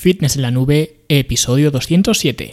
Fitness en la Nube, episodio 207.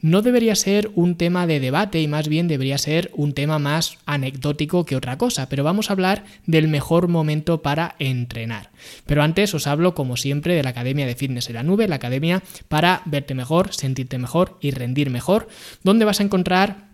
no debería ser un tema de debate y más bien debería ser un tema más anecdótico que otra cosa, pero vamos a hablar del mejor momento para entrenar. Pero antes os hablo como siempre de la Academia de Fitness en la Nube, la academia para verte mejor, sentirte mejor y rendir mejor, donde vas a encontrar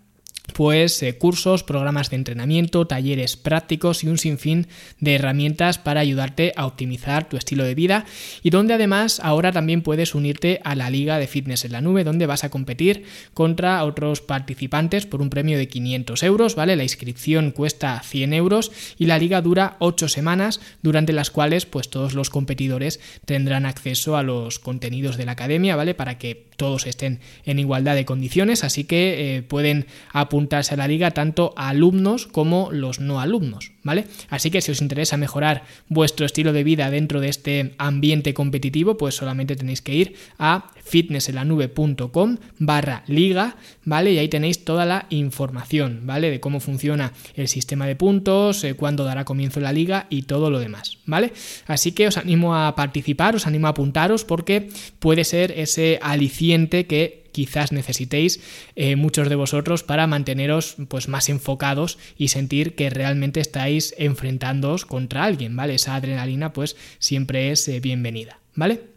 pues eh, cursos, programas de entrenamiento, talleres prácticos y un sinfín de herramientas para ayudarte a optimizar tu estilo de vida y donde además ahora también puedes unirte a la Liga de Fitness en la Nube donde vas a competir contra otros participantes por un premio de 500 euros, ¿vale? La inscripción cuesta 100 euros y la liga dura 8 semanas durante las cuales pues todos los competidores tendrán acceso a los contenidos de la academia, ¿vale? Para que todos estén en igualdad de condiciones, así que eh, pueden apuntar apuntarse a la liga tanto a alumnos como los no alumnos, ¿vale? Así que si os interesa mejorar vuestro estilo de vida dentro de este ambiente competitivo, pues solamente tenéis que ir a fitnesselanube.com barra liga, ¿vale? Y ahí tenéis toda la información, ¿vale? De cómo funciona el sistema de puntos, eh, cuándo dará comienzo la liga y todo lo demás, ¿vale? Así que os animo a participar, os animo a apuntaros porque puede ser ese aliciente que quizás necesitéis eh, muchos de vosotros para manteneros pues más enfocados y sentir que realmente estáis enfrentándoos contra alguien, ¿vale? Esa adrenalina pues siempre es eh, bienvenida, ¿vale?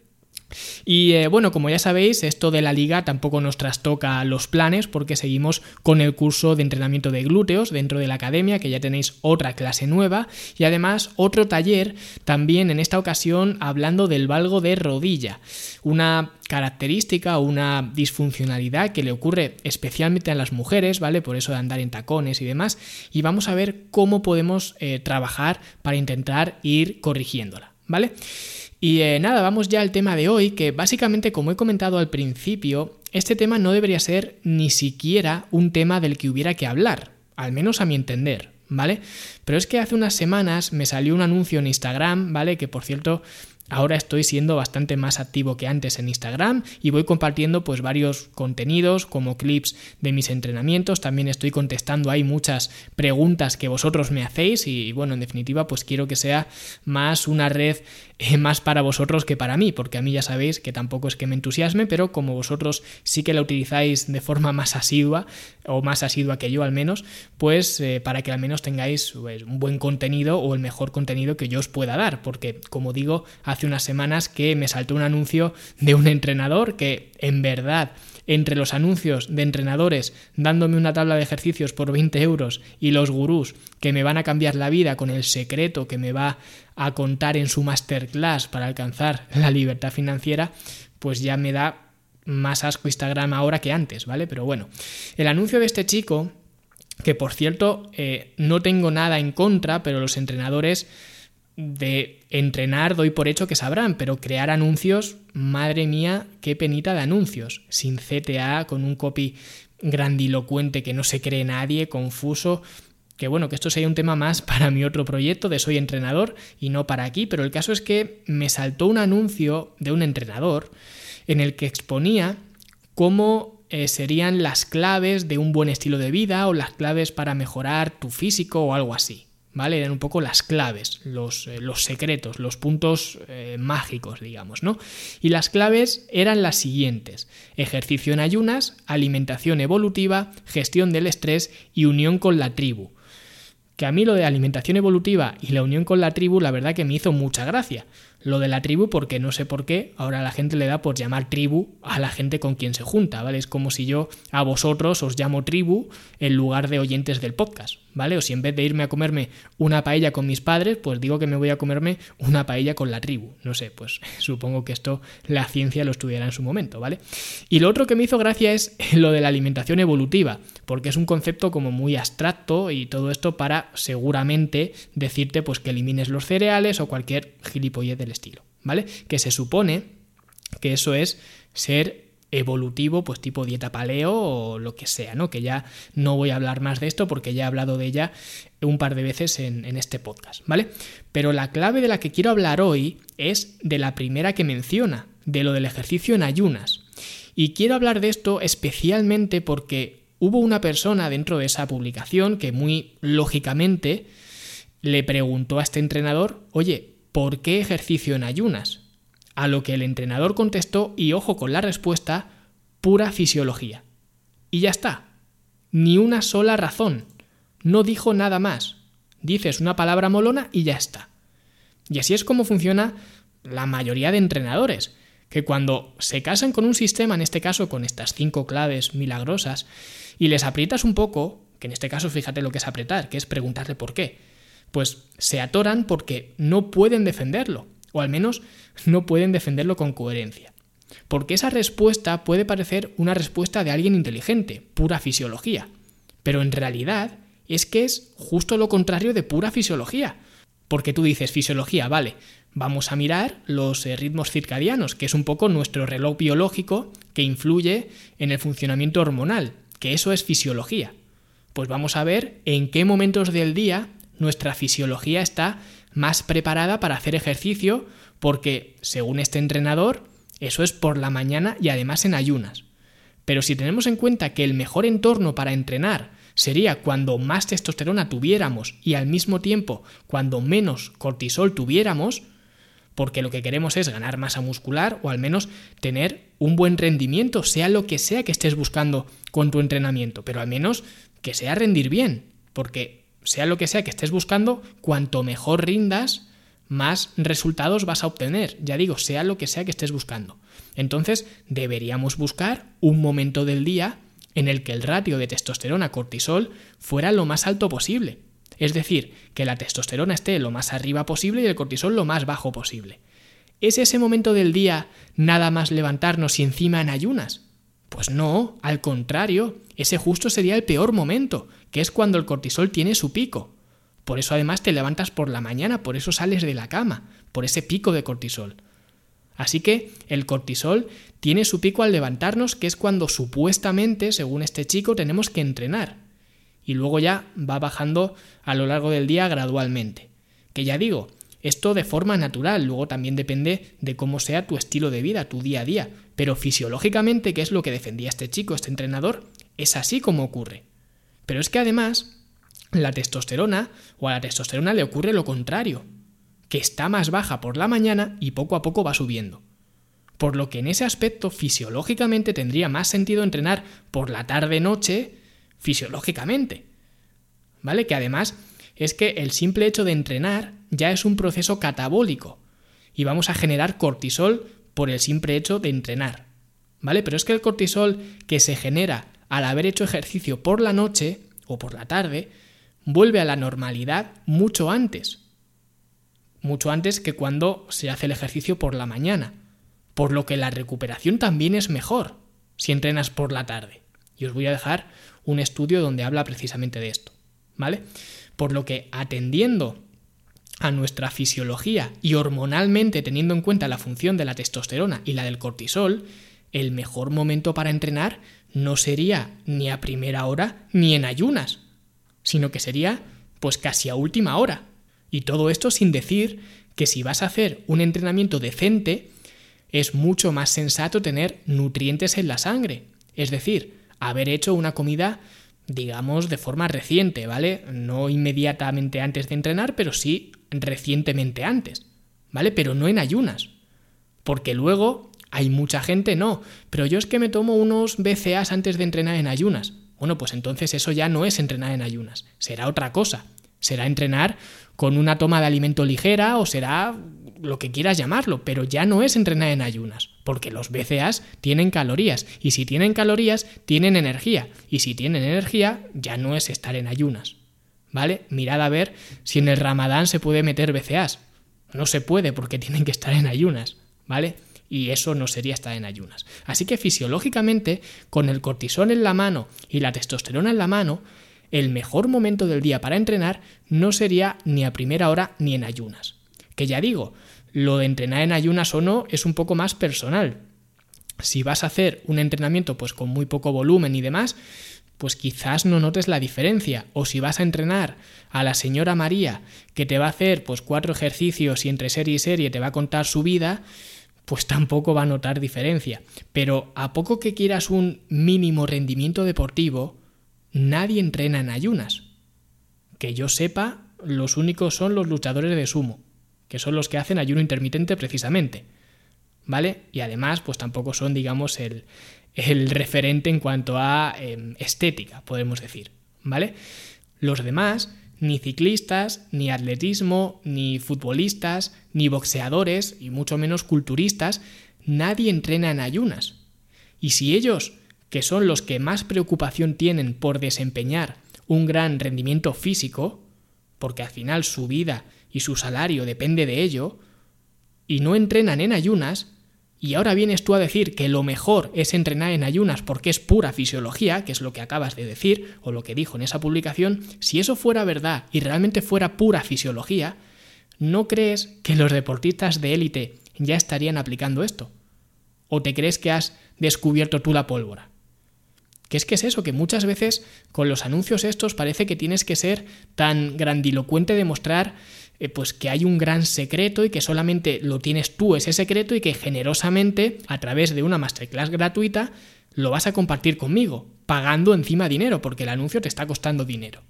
Y eh, bueno, como ya sabéis, esto de la liga tampoco nos trastoca los planes porque seguimos con el curso de entrenamiento de glúteos dentro de la academia, que ya tenéis otra clase nueva y además otro taller también en esta ocasión hablando del valgo de rodilla, una característica o una disfuncionalidad que le ocurre especialmente a las mujeres, ¿vale? Por eso de andar en tacones y demás, y vamos a ver cómo podemos eh, trabajar para intentar ir corrigiéndola, ¿vale? Y eh, nada, vamos ya al tema de hoy, que básicamente, como he comentado al principio, este tema no debería ser ni siquiera un tema del que hubiera que hablar, al menos a mi entender, ¿vale? Pero es que hace unas semanas me salió un anuncio en Instagram, ¿vale? Que por cierto Ahora estoy siendo bastante más activo que antes en Instagram y voy compartiendo pues varios contenidos como clips de mis entrenamientos, también estoy contestando ahí muchas preguntas que vosotros me hacéis y bueno, en definitiva pues quiero que sea más una red eh, más para vosotros que para mí, porque a mí ya sabéis que tampoco es que me entusiasme, pero como vosotros sí que la utilizáis de forma más asidua o más asidua que yo al menos, pues eh, para que al menos tengáis pues, un buen contenido o el mejor contenido que yo os pueda dar, porque como digo, unas semanas que me saltó un anuncio de un entrenador que en verdad entre los anuncios de entrenadores dándome una tabla de ejercicios por 20 euros y los gurús que me van a cambiar la vida con el secreto que me va a contar en su masterclass para alcanzar la libertad financiera, pues ya me da más asco Instagram ahora que antes, ¿vale? Pero bueno, el anuncio de este chico, que por cierto eh, no tengo nada en contra, pero los entrenadores de entrenar doy por hecho que sabrán, pero crear anuncios, madre mía, qué penita de anuncios, sin CTA, con un copy grandilocuente que no se cree nadie, confuso, que bueno, que esto sería un tema más para mi otro proyecto de soy entrenador y no para aquí, pero el caso es que me saltó un anuncio de un entrenador en el que exponía cómo eh, serían las claves de un buen estilo de vida o las claves para mejorar tu físico o algo así. ¿Vale? Eran un poco las claves, los, eh, los secretos, los puntos eh, mágicos, digamos, ¿no? Y las claves eran las siguientes: ejercicio en ayunas, alimentación evolutiva, gestión del estrés y unión con la tribu. Que a mí lo de alimentación evolutiva y la unión con la tribu, la verdad que me hizo mucha gracia. Lo de la tribu, porque no sé por qué, ahora la gente le da por llamar tribu a la gente con quien se junta, ¿vale? Es como si yo a vosotros os llamo tribu en lugar de oyentes del podcast, ¿vale? O si en vez de irme a comerme una paella con mis padres, pues digo que me voy a comerme una paella con la tribu. No sé, pues supongo que esto la ciencia lo estudiará en su momento, ¿vale? Y lo otro que me hizo gracia es lo de la alimentación evolutiva, porque es un concepto como muy abstracto y todo esto para seguramente decirte pues que elimines los cereales o cualquier gilipollez estilo, ¿vale? Que se supone que eso es ser evolutivo, pues tipo dieta paleo o lo que sea, ¿no? Que ya no voy a hablar más de esto porque ya he hablado de ella un par de veces en, en, este podcast, ¿vale? Pero la clave de la que quiero hablar hoy es de la primera que menciona, de lo del ejercicio en ayunas. Y quiero hablar de esto especialmente porque hubo una persona dentro de esa publicación que muy lógicamente le preguntó a este entrenador, oye, ¿por qué ejercicio en ayunas? A lo que el entrenador contestó, y ojo con la respuesta, pura fisiología. Y ya está. Ni una sola razón. No dijo nada más. Dices una palabra molona y ya está. Y así es como funciona la mayoría de entrenadores, que cuando se casan con un sistema, en este caso con estas cinco claves milagrosas, y les aprietas un poco, que en este caso fíjate lo que es apretar, que es preguntarle por qué, pues se atoran porque no pueden defenderlo o al menos no pueden defenderlo con coherencia. Porque esa respuesta puede parecer una respuesta de alguien inteligente, pura fisiología, pero en realidad es que es justo lo contrario de pura fisiología. Porque tú dices fisiología, vale, vamos a mirar los eh, ritmos circadianos, que es un poco nuestro reloj biológico que influye en el funcionamiento hormonal, que eso es fisiología. Pues vamos a ver en qué momentos del día nuestra fisiología está más preparada para hacer ejercicio porque, según este entrenador, eso es por la mañana y además en ayunas. Pero si tenemos en cuenta que el mejor entorno para entrenar sería cuando más testosterona tuviéramos y al mismo tiempo cuando menos cortisol tuviéramos, porque lo que queremos es ganar masa muscular o al menos tener un buen rendimiento, sea lo que sea que estés buscando con tu entrenamiento, pero al menos que sea rendir bien, porque sea lo que sea que estés buscando, cuanto mejor rindas, más resultados vas a obtener. Ya digo, sea lo que sea que estés buscando. Entonces, deberíamos buscar un momento del día en el que el ratio de testosterona-cortisol fuera lo más alto posible. Es decir, que la testosterona esté lo más arriba posible y el cortisol lo más bajo posible. ¿Es ese momento del día nada más levantarnos y encima en ayunas? Pues no, al contrario, ese justo sería el peor momento, que es cuando el cortisol tiene su pico. Por eso además te levantas por la mañana, por eso sales de la cama, por ese pico de cortisol. Así que el cortisol tiene su pico al levantarnos, que es cuando supuestamente, según este chico, tenemos que entrenar. Y luego ya va bajando a lo largo del día gradualmente. Que ya digo, esto de forma natural, luego también depende de cómo sea tu estilo de vida, tu día a día. Pero fisiológicamente, que es lo que defendía este chico, este entrenador, es así como ocurre. Pero es que además, la testosterona o a la testosterona le ocurre lo contrario, que está más baja por la mañana y poco a poco va subiendo. Por lo que en ese aspecto fisiológicamente tendría más sentido entrenar por la tarde-noche fisiológicamente. ¿Vale? Que además es que el simple hecho de entrenar ya es un proceso catabólico y vamos a generar cortisol por el simple hecho de entrenar. ¿Vale? Pero es que el cortisol que se genera al haber hecho ejercicio por la noche o por la tarde, vuelve a la normalidad mucho antes. Mucho antes que cuando se hace el ejercicio por la mañana. Por lo que la recuperación también es mejor si entrenas por la tarde. Y os voy a dejar un estudio donde habla precisamente de esto. ¿Vale? Por lo que atendiendo a nuestra fisiología y hormonalmente teniendo en cuenta la función de la testosterona y la del cortisol, el mejor momento para entrenar no sería ni a primera hora ni en ayunas, sino que sería pues casi a última hora. Y todo esto sin decir que si vas a hacer un entrenamiento decente, es mucho más sensato tener nutrientes en la sangre. Es decir, haber hecho una comida, digamos, de forma reciente, ¿vale? No inmediatamente antes de entrenar, pero sí recientemente antes, ¿vale? Pero no en ayunas. Porque luego hay mucha gente, no, pero yo es que me tomo unos BCAs antes de entrenar en ayunas. Bueno, pues entonces eso ya no es entrenar en ayunas, será otra cosa. Será entrenar con una toma de alimento ligera o será lo que quieras llamarlo, pero ya no es entrenar en ayunas, porque los BCAs tienen calorías y si tienen calorías tienen energía y si tienen energía ya no es estar en ayunas. ¿vale? Mirad a ver si en el ramadán se puede meter BCAs. No se puede porque tienen que estar en ayunas, ¿vale? Y eso no sería estar en ayunas. Así que fisiológicamente, con el cortisol en la mano y la testosterona en la mano, el mejor momento del día para entrenar no sería ni a primera hora ni en ayunas. Que ya digo, lo de entrenar en ayunas o no es un poco más personal. Si vas a hacer un entrenamiento pues con muy poco volumen y demás, pues quizás no notes la diferencia. O si vas a entrenar a la señora María, que te va a hacer pues cuatro ejercicios y entre serie y serie te va a contar su vida, pues tampoco va a notar diferencia. Pero a poco que quieras un mínimo rendimiento deportivo, nadie entrena en ayunas. Que yo sepa, los únicos son los luchadores de sumo, que son los que hacen ayuno intermitente precisamente. ¿Vale? Y además, pues tampoco son, digamos, el, el referente en cuanto a em, estética, podemos decir, ¿vale? Los demás, ni ciclistas, ni atletismo, ni futbolistas, ni boxeadores, y mucho menos culturistas, nadie entrena en ayunas. Y si ellos, que son los que más preocupación tienen por desempeñar un gran rendimiento físico, porque al final su vida y su salario depende de ello, y no entrenan en ayunas, y ahora vienes tú a decir que lo mejor es entrenar en ayunas porque es pura fisiología, que es lo que acabas de decir, o lo que dijo en esa publicación, si eso fuera verdad y realmente fuera pura fisiología, ¿no crees que los deportistas de élite ya estarían aplicando esto? ¿O te crees que has descubierto tú la pólvora? Que es que es eso, que muchas veces con los anuncios estos parece que tienes que ser tan grandilocuente de mostrar eh, pues que hay un gran secreto y que solamente lo tienes tú ese secreto y que generosamente a través de una masterclass gratuita lo vas a compartir conmigo, pagando encima dinero, porque el anuncio te está costando dinero.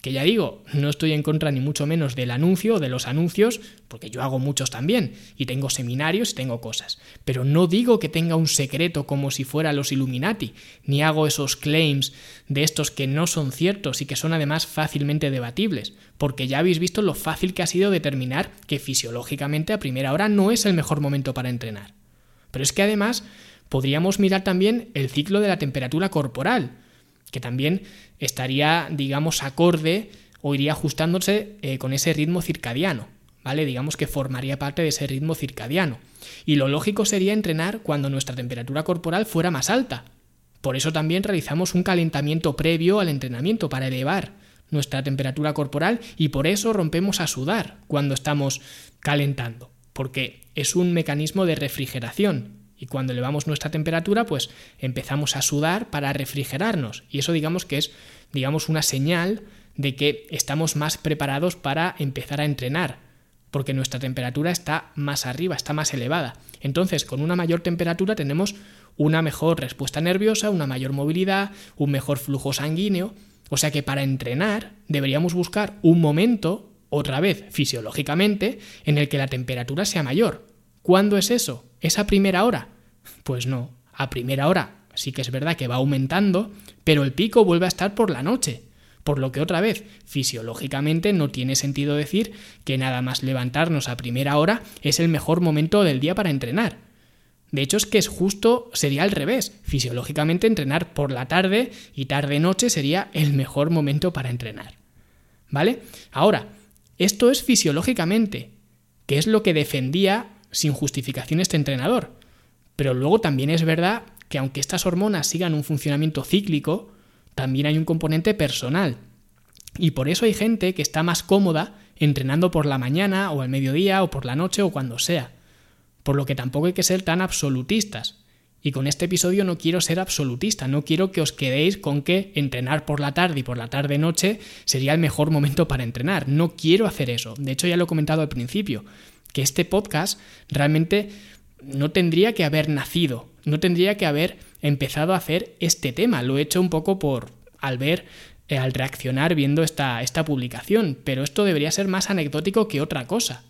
Que ya digo, no estoy en contra ni mucho menos del anuncio o de los anuncios, porque yo hago muchos también, y tengo seminarios y tengo cosas. Pero no digo que tenga un secreto como si fuera los Illuminati, ni hago esos claims de estos que no son ciertos y que son además fácilmente debatibles, porque ya habéis visto lo fácil que ha sido determinar que fisiológicamente a primera hora no es el mejor momento para entrenar. Pero es que además podríamos mirar también el ciclo de la temperatura corporal que también estaría, digamos, acorde o iría ajustándose eh, con ese ritmo circadiano, ¿vale? Digamos que formaría parte de ese ritmo circadiano. Y lo lógico sería entrenar cuando nuestra temperatura corporal fuera más alta. Por eso también realizamos un calentamiento previo al entrenamiento para elevar nuestra temperatura corporal y por eso rompemos a sudar cuando estamos calentando, porque es un mecanismo de refrigeración y cuando elevamos nuestra temperatura, pues empezamos a sudar para refrigerarnos. Y eso digamos que es, digamos, una señal de que estamos más preparados para empezar a entrenar, porque nuestra temperatura está más arriba, está más elevada. Entonces, con una mayor temperatura tenemos una mejor respuesta nerviosa, una mayor movilidad, un mejor flujo sanguíneo. O sea que para entrenar deberíamos buscar un momento, otra vez fisiológicamente, en el que la temperatura sea mayor. ¿Cuándo es eso? ¿Es a primera hora? Pues no, a primera hora sí que es verdad que va aumentando, pero el pico vuelve a estar por la noche. Por lo que otra vez, fisiológicamente no tiene sentido decir que nada más levantarnos a primera hora es el mejor momento del día para entrenar. De hecho es que es justo, sería al revés. Fisiológicamente entrenar por la tarde y tarde-noche sería el mejor momento para entrenar. ¿Vale? Ahora, esto es fisiológicamente, que es lo que defendía sin justificación este entrenador. Pero luego también es verdad que aunque estas hormonas sigan un funcionamiento cíclico, también hay un componente personal. Y por eso hay gente que está más cómoda entrenando por la mañana o al mediodía o por la noche o cuando sea. Por lo que tampoco hay que ser tan absolutistas. Y con este episodio no quiero ser absolutista, no quiero que os quedéis con que entrenar por la tarde y por la tarde-noche sería el mejor momento para entrenar. No quiero hacer eso. De hecho, ya lo he comentado al principio que este podcast realmente no tendría que haber nacido, no tendría que haber empezado a hacer este tema. Lo he hecho un poco por al ver, eh, al reaccionar viendo esta, esta publicación, pero esto debería ser más anecdótico que otra cosa.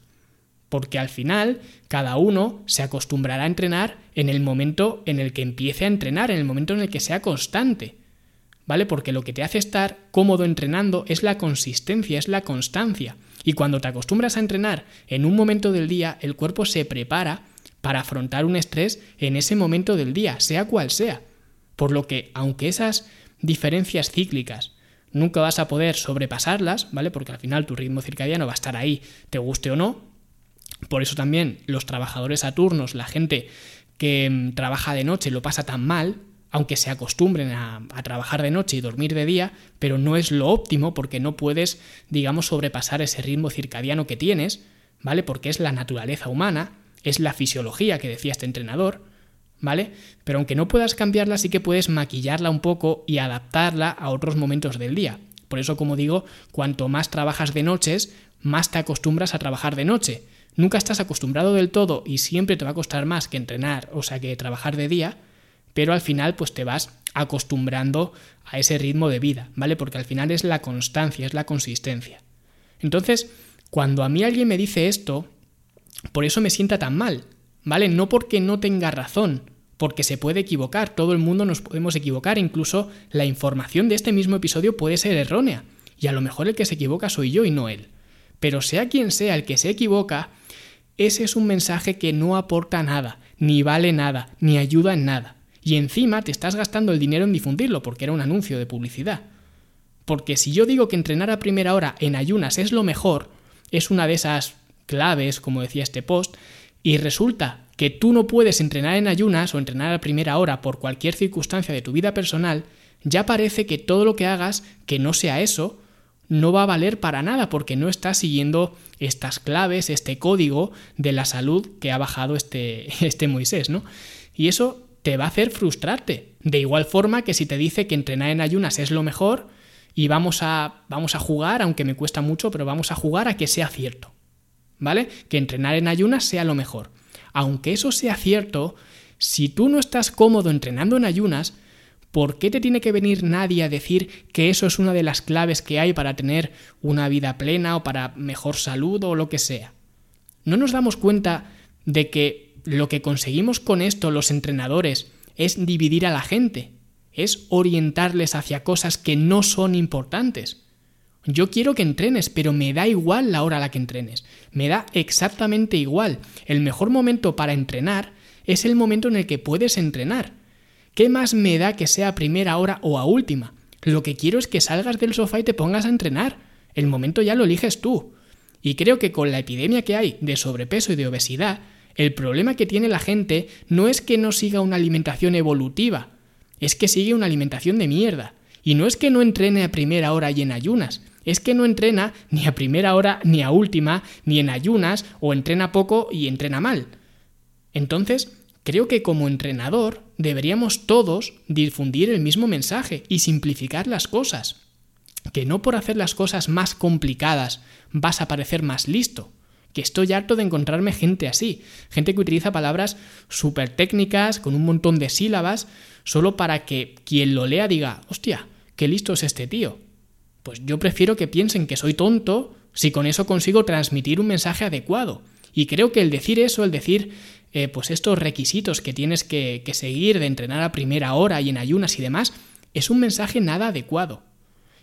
Porque al final cada uno se acostumbrará a entrenar en el momento en el que empiece a entrenar, en el momento en el que sea constante. ¿Vale? Porque lo que te hace estar cómodo entrenando es la consistencia, es la constancia. Y cuando te acostumbras a entrenar en un momento del día, el cuerpo se prepara para afrontar un estrés en ese momento del día, sea cual sea. Por lo que, aunque esas diferencias cíclicas nunca vas a poder sobrepasarlas, ¿vale? Porque al final tu ritmo circadiano va a estar ahí, te guste o no. Por eso también los trabajadores a turnos, la gente que mm, trabaja de noche lo pasa tan mal, aunque se acostumbren a, trabajar de noche y dormir de día, pero no es lo óptimo porque no puedes, digamos, sobrepasar ese ritmo circadiano que tienes, ¿vale? Porque es la naturaleza humana, es la fisiología que decía este entrenador, ¿vale? Pero aunque no puedas cambiarla, sí que puedes maquillarla un poco y adaptarla a otros momentos del día. Por eso, como digo, cuanto más trabajas de noches, más te acostumbras a trabajar de noche. Nunca estás acostumbrado del todo y siempre te va a costar más que entrenar, o sea, que trabajar de día, pero al final pues te vas acostumbrando a ese ritmo de vida, ¿vale? Porque al final es la constancia, es la consistencia. Entonces, cuando a mí alguien me dice esto, por eso me sienta tan mal, ¿vale? No porque no tenga razón, porque se puede equivocar, todo el mundo nos podemos equivocar, incluso la información de este mismo episodio puede ser errónea, y a lo mejor el que se equivoca soy yo y no él. Pero sea quien sea el que se equivoca, ese es un mensaje que no aporta nada, ni vale nada, ni ayuda en nada. Y encima te estás gastando el dinero en difundirlo, porque era un anuncio de publicidad. Porque si yo digo que entrenar a primera hora en ayunas es lo mejor, es una de esas claves, como decía este post, y resulta que tú no puedes entrenar en ayunas o entrenar a primera hora por cualquier circunstancia de tu vida personal, ya parece que todo lo que hagas que no sea eso no va a valer para nada porque no estás siguiendo estas claves, este código de la salud que ha bajado este, este Moisés, ¿no? Y eso te va a hacer frustrarte. De igual forma que si te dice que entrenar en ayunas es lo mejor y vamos a, vamos a jugar, aunque me cuesta mucho, pero vamos a jugar a que sea cierto. ¿vale? Que entrenar en ayunas sea lo mejor. Aunque eso sea cierto, si tú no estás cómodo entrenando en ayunas, ¿por qué te tiene que venir nadie a decir que eso es una de las claves que hay para tener una vida plena o para mejor salud o lo que sea? ¿No nos damos cuenta de que lo que conseguimos con esto los entrenadores es dividir a la gente, es orientarles hacia cosas que no son importantes? Yo quiero que entrenes, pero me da igual la hora a la que entrenes. Me da exactamente igual. El mejor momento para entrenar es el momento en el que puedes entrenar. ¿Qué más me da que sea a primera hora o a última? Lo que quiero es que salgas del sofá y te pongas a entrenar. El momento ya lo eliges tú. Y creo que con la epidemia que hay de sobrepeso y de obesidad, el problema que tiene la gente no es que no siga una alimentación evolutiva, es que sigue una alimentación de mierda. Y no es que no entrene a primera hora y en ayunas, es que no entrena ni a primera hora, ni a última, ni en ayunas, o entrena poco y entrena mal. Entonces, creo que como entrenador deberíamos todos difundir el mismo mensaje y simplificar las cosas. Que no por hacer las cosas más complicadas vas a parecer más listo. Que estoy harto de encontrarme gente así, gente que utiliza palabras súper técnicas, con un montón de sílabas, solo para que quien lo lea diga, hostia, qué listo es este tío. Pues yo prefiero que piensen que soy tonto si con eso consigo transmitir un mensaje adecuado. Y creo que el decir eso, el decir eh, pues estos requisitos que tienes que, que seguir de entrenar a primera hora y en ayunas y demás, es un mensaje nada adecuado.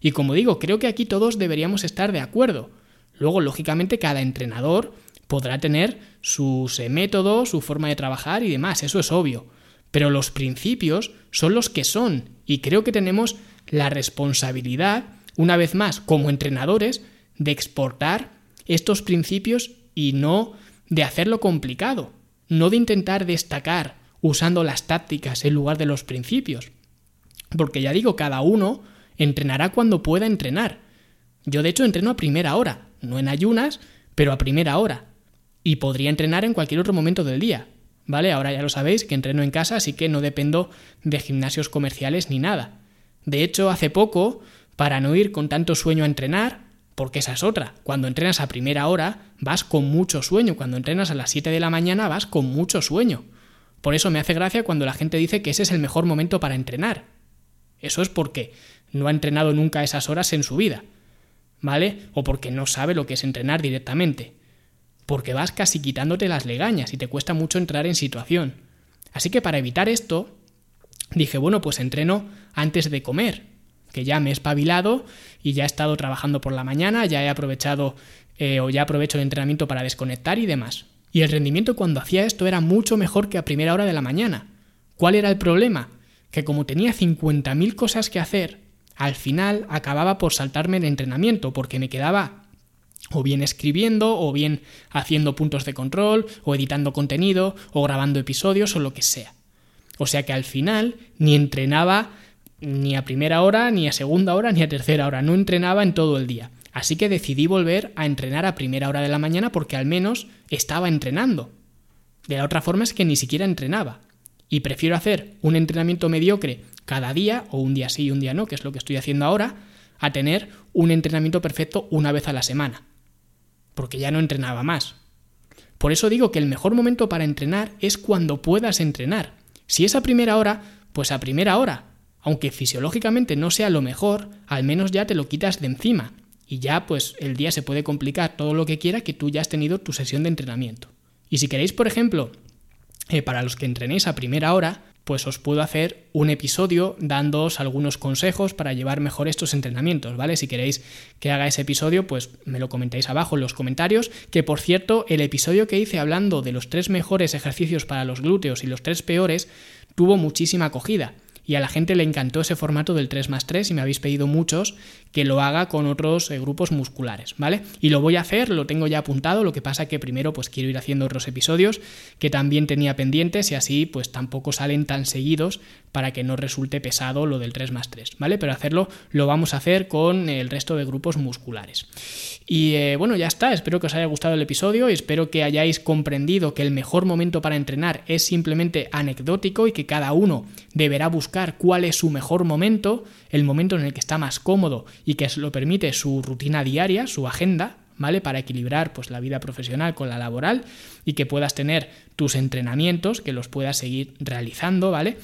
Y como digo, creo que aquí todos deberíamos estar de acuerdo. Luego, lógicamente, cada entrenador podrá tener sus eh, métodos, su forma de trabajar y demás, eso es obvio. Pero los principios son los que son y creo que tenemos la responsabilidad una vez más, como entrenadores, de exportar estos principios y no de hacerlo complicado, no de intentar destacar usando las tácticas en lugar de los principios. Porque ya digo, cada uno entrenará cuando pueda entrenar. Yo de hecho entreno a primera hora, no en ayunas, pero a primera hora. Y podría entrenar en cualquier otro momento del día. ¿Vale? Ahora ya lo sabéis que entreno en casa, así que no dependo de gimnasios comerciales ni nada. De hecho, hace poco para no ir con tanto sueño a entrenar, porque esa es otra. Cuando entrenas a primera hora, vas con mucho sueño. Cuando entrenas a las 7 de la mañana, vas con mucho sueño. Por eso me hace gracia cuando la gente dice que ese es el mejor momento para entrenar. Eso es porque no ha entrenado nunca esas horas en su vida. ¿Vale? O porque no sabe lo que es entrenar directamente. Porque vas casi quitándote las legañas y te cuesta mucho entrar en situación. Así que para evitar esto, dije, bueno, pues entreno antes de comer que ya me he espabilado y ya he estado trabajando por la mañana, ya he aprovechado eh, o ya aprovecho el entrenamiento para desconectar y demás. Y el rendimiento cuando hacía esto era mucho mejor que a primera hora de la mañana. ¿Cuál era el problema? Que como tenía 50.000 cosas que hacer, al final acababa por saltarme el entrenamiento porque me quedaba o bien escribiendo, o bien haciendo puntos de control, o editando contenido, o grabando episodios, o lo que sea. O sea que al final ni entrenaba ni a primera hora, ni a segunda hora, ni a tercera hora, no entrenaba en todo el día. Así que decidí volver a entrenar a primera hora de la mañana porque al menos estaba entrenando. De la otra forma es que ni siquiera entrenaba. Y prefiero hacer un entrenamiento mediocre cada día, o un día sí y un día no, que es lo que estoy haciendo ahora, a tener un entrenamiento perfecto una vez a la semana. Porque ya no entrenaba más. Por eso digo que el mejor momento para entrenar es cuando puedas entrenar. Si es a primera hora, pues a primera hora. Aunque fisiológicamente no sea lo mejor, al menos ya te lo quitas de encima. Y ya pues el día se puede complicar todo lo que quiera que tú ya has tenido tu sesión de entrenamiento. Y si queréis, por ejemplo, eh, para los que entrenéis a primera hora, pues os puedo hacer un episodio dándoos algunos consejos para llevar mejor estos entrenamientos, ¿vale? Si queréis que haga ese episodio, pues me lo comentáis abajo en los comentarios, que por cierto, el episodio que hice hablando de los tres mejores ejercicios para los glúteos y los tres peores tuvo muchísima acogida y a la gente le encantó ese formato del 3 más 3 y me habéis pedido muchos que lo haga con otros eh, grupos musculares, ¿vale? Y lo voy a hacer, lo tengo ya apuntado, lo que pasa que primero pues quiero ir haciendo otros episodios que también tenía pendientes y así pues tampoco salen tan seguidos para que no resulte pesado lo del 3 más 3, ¿vale? Pero hacerlo lo vamos a hacer con el resto de grupos musculares. Y eh, bueno, ya está, espero que os haya gustado el episodio y espero que hayáis comprendido que el mejor momento para entrenar es simplemente anecdótico y que cada uno deberá buscar cuál es su mejor momento, el momento en el que está más cómodo y que lo permite su rutina diaria, su agenda, ¿vale? Para equilibrar pues la vida profesional con la laboral y que puedas tener tus entrenamientos, que los puedas seguir realizando, ¿vale?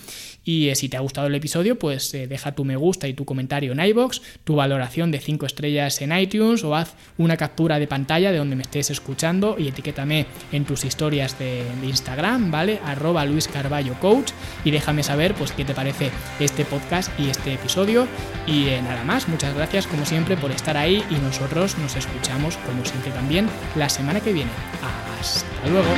Y eh, si te ha gustado el episodio, pues eh, deja tu me gusta y tu comentario en iBox, tu valoración de 5 estrellas en iTunes o haz una captura de pantalla de donde me estés escuchando y etiquétame en tus historias de, Instagram, ¿vale? Arroba Luis Carballo Coach y déjame saber pues qué te parece este podcast y este episodio. Y eh, nada más, muchas gracias como siempre por estar ahí y nosotros nos escuchamos como siempre también la semana que viene. Hasta luego.